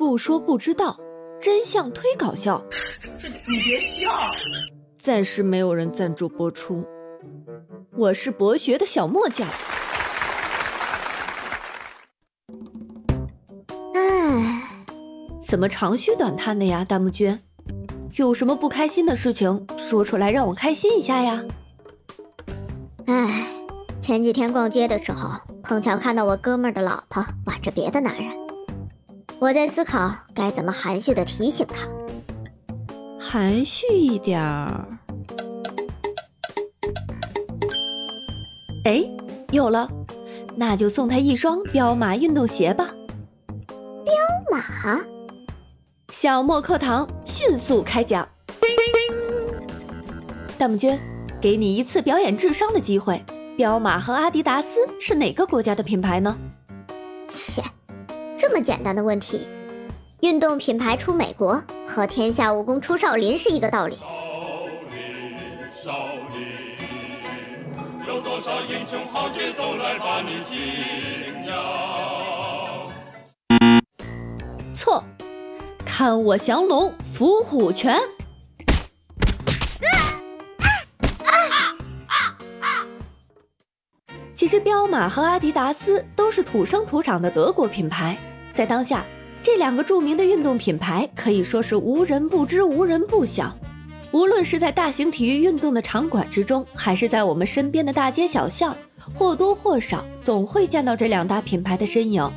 不说不知道，真相忒搞笑。这你别笑。暂时没有人赞助播出。我是博学的小莫酱。唉，怎么长吁短叹的呀，弹幕君？有什么不开心的事情说出来，让我开心一下呀？唉，前几天逛街的时候，碰巧看到我哥们儿的老婆挽着别的男人，我在思考该怎么含蓄的提醒他。含蓄一点儿。哎，有了，那就送他一双彪马运动鞋吧。彪马，小莫课堂迅速开讲。大木君，给你一次表演智商的机会。彪马和阿迪达斯是哪个国家的品牌呢？切，这么简单的问题，运动品牌出美国和天下武功出少林是一个道理。少林，少林，有多少英雄豪杰都来把你敬仰。错，看我降龙伏虎拳。其实，彪马和阿迪达斯都是土生土长的德国品牌，在当下，这两个著名的运动品牌可以说是无人不知、无人不晓。无论是在大型体育运动的场馆之中，还是在我们身边的大街小巷，或多或少总会见到这两大品牌的身影。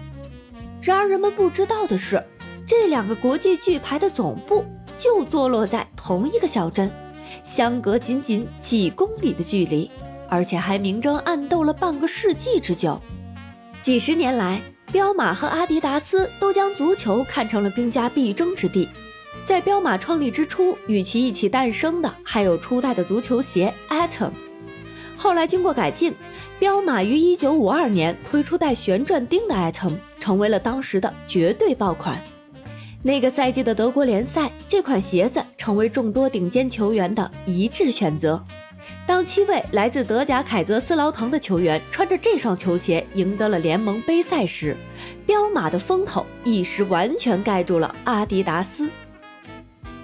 然而，人们不知道的是，这两个国际巨牌的总部就坐落在同一个小镇，相隔仅仅几公里的距离。而且还明争暗斗了半个世纪之久。几十年来，彪马和阿迪达斯都将足球看成了兵家必争之地。在彪马创立之初，与其一起诞生的还有初代的足球鞋 Atom。后来经过改进，彪马于1952年推出带旋转钉的 Atom，成为了当时的绝对爆款。那个赛季的德国联赛，这款鞋子成为众多顶尖球员的一致选择。当七位来自德甲凯泽斯劳滕的球员穿着这双球鞋赢得了联盟杯赛时，彪马的风头一时完全盖住了阿迪达斯。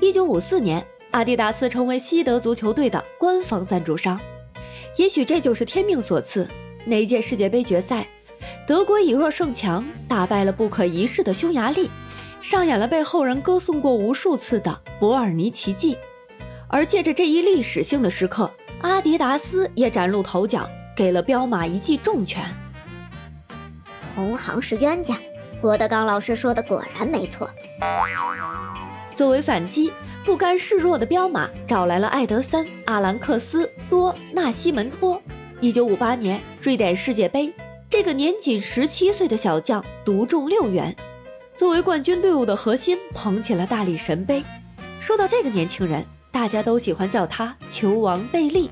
一九五四年，阿迪达斯成为西德足球队的官方赞助商。也许这就是天命所赐。那一届世界杯决赛，德国以弱胜强，打败了不可一世的匈牙利，上演了被后人歌颂过无数次的伯尔尼奇迹。而借着这一历史性的时刻，阿迪达斯也崭露头角，给了彪马一记重拳。同行是冤家，郭德纲老师说的果然没错。作为反击，不甘示弱的彪马找来了艾德森、阿兰克斯、多纳西门托。一九五八年瑞典世界杯，这个年仅十七岁的小将独中六元，作为冠军队伍的核心，捧起了大力神杯。说到这个年轻人。大家都喜欢叫他球王贝利。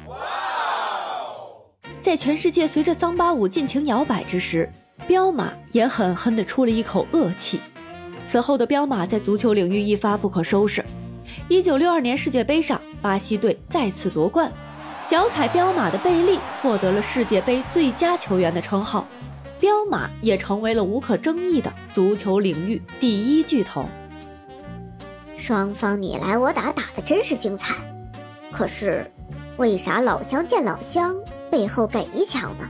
在全世界随着桑巴舞尽情摇摆之时，彪马也狠狠地出了一口恶气。此后的彪马在足球领域一发不可收拾。一九六二年世界杯上，巴西队再次夺冠，脚踩彪马的贝利获得了世界杯最佳球员的称号，彪马也成为了无可争议的足球领域第一巨头。双方你来我打，打的真是精彩。可是，为啥老乡见老乡背后给一枪呢？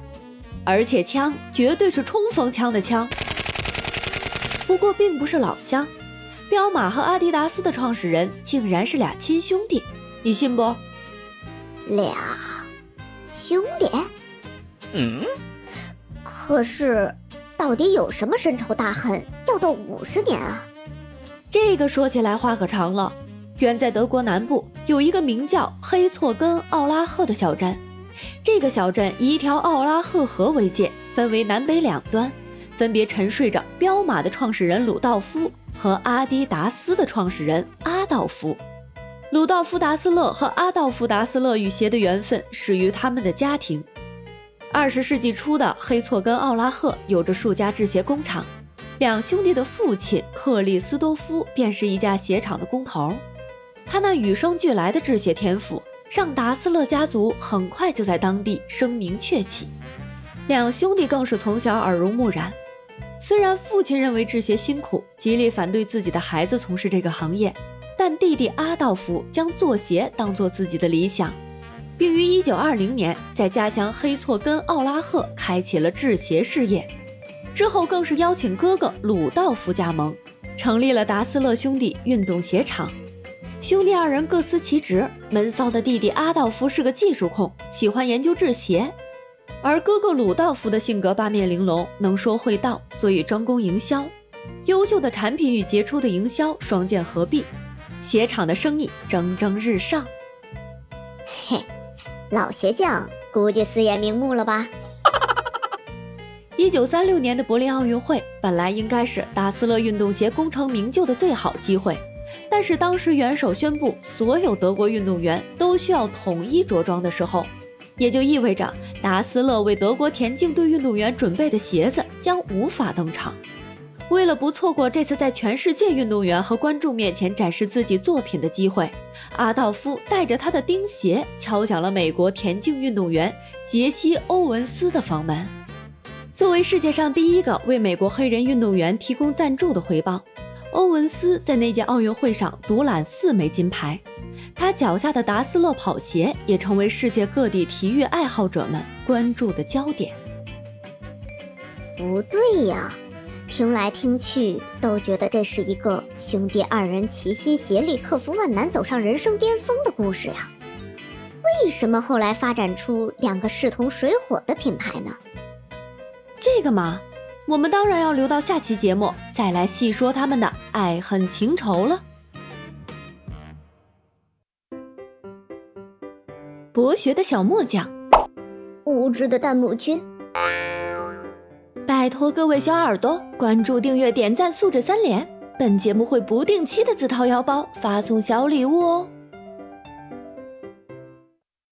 而且枪绝对是冲锋枪的枪。不过，并不是老乡，彪马和阿迪达斯的创始人竟然是俩亲兄弟，你信不？俩兄弟？嗯。可是，到底有什么深仇大恨要到五十年啊？这个说起来话可长了。远在德国南部，有一个名叫黑错根奥拉赫的小镇。这个小镇以一条奥拉赫河为界，分为南北两端，分别沉睡着彪马的创始人鲁道夫和阿迪达斯的创始人阿道夫。鲁道夫·达斯勒和阿道夫·达斯勒与鞋的缘分始于他们的家庭。二十世纪初的黑错根奥拉赫有着数家制鞋工厂。两兄弟的父亲克里斯多夫便是一家鞋厂的工头，他那与生俱来的制鞋天赋，让达斯勒家族很快就在当地声名鹊起。两兄弟更是从小耳濡目染。虽然父亲认为制鞋辛苦，极力反对自己的孩子从事这个行业，但弟弟阿道夫将做鞋当做自己的理想，并于1920年在家乡黑错根奥拉赫开启了制鞋事业。之后更是邀请哥哥鲁道夫加盟，成立了达斯勒兄弟运动鞋厂。兄弟二人各司其职，闷骚的弟弟阿道夫是个技术控，喜欢研究制鞋。而哥哥鲁道夫的性格八面玲珑，能说会道，所以专攻营销。优秀的产品与杰出的营销双剑合璧，鞋厂的生意蒸蒸日上。嘿，老鞋匠估计死也瞑目了吧？一九三六年的柏林奥运会本来应该是达斯勒运动鞋功成名就的最好机会，但是当时元首宣布所有德国运动员都需要统一着装的时候。也就意味着达斯勒为德国田径队运动员准备的鞋子将无法登场。为了不错过这次在全世界运动员和观众面前展示自己作品的机会，阿道夫带着他的钉鞋敲响了美国田径运动员杰西·欧文斯的房门。作为世界上第一个为美国黑人运动员提供赞助的回报，欧文斯在那届奥运会上独揽四枚金牌。他脚下的达斯勒跑鞋也成为世界各地体育爱好者们关注的焦点。不对呀，听来听去都觉得这是一个兄弟二人齐心协力克服万难走上人生巅峰的故事呀。为什么后来发展出两个势同水火的品牌呢？这个嘛，我们当然要留到下期节目再来细说他们的爱恨情仇了。博学的小莫讲，无知的弹幕君，拜托各位小耳朵关注、订阅、点赞、素质三连，本节目会不定期的自掏腰包发送小礼物哦。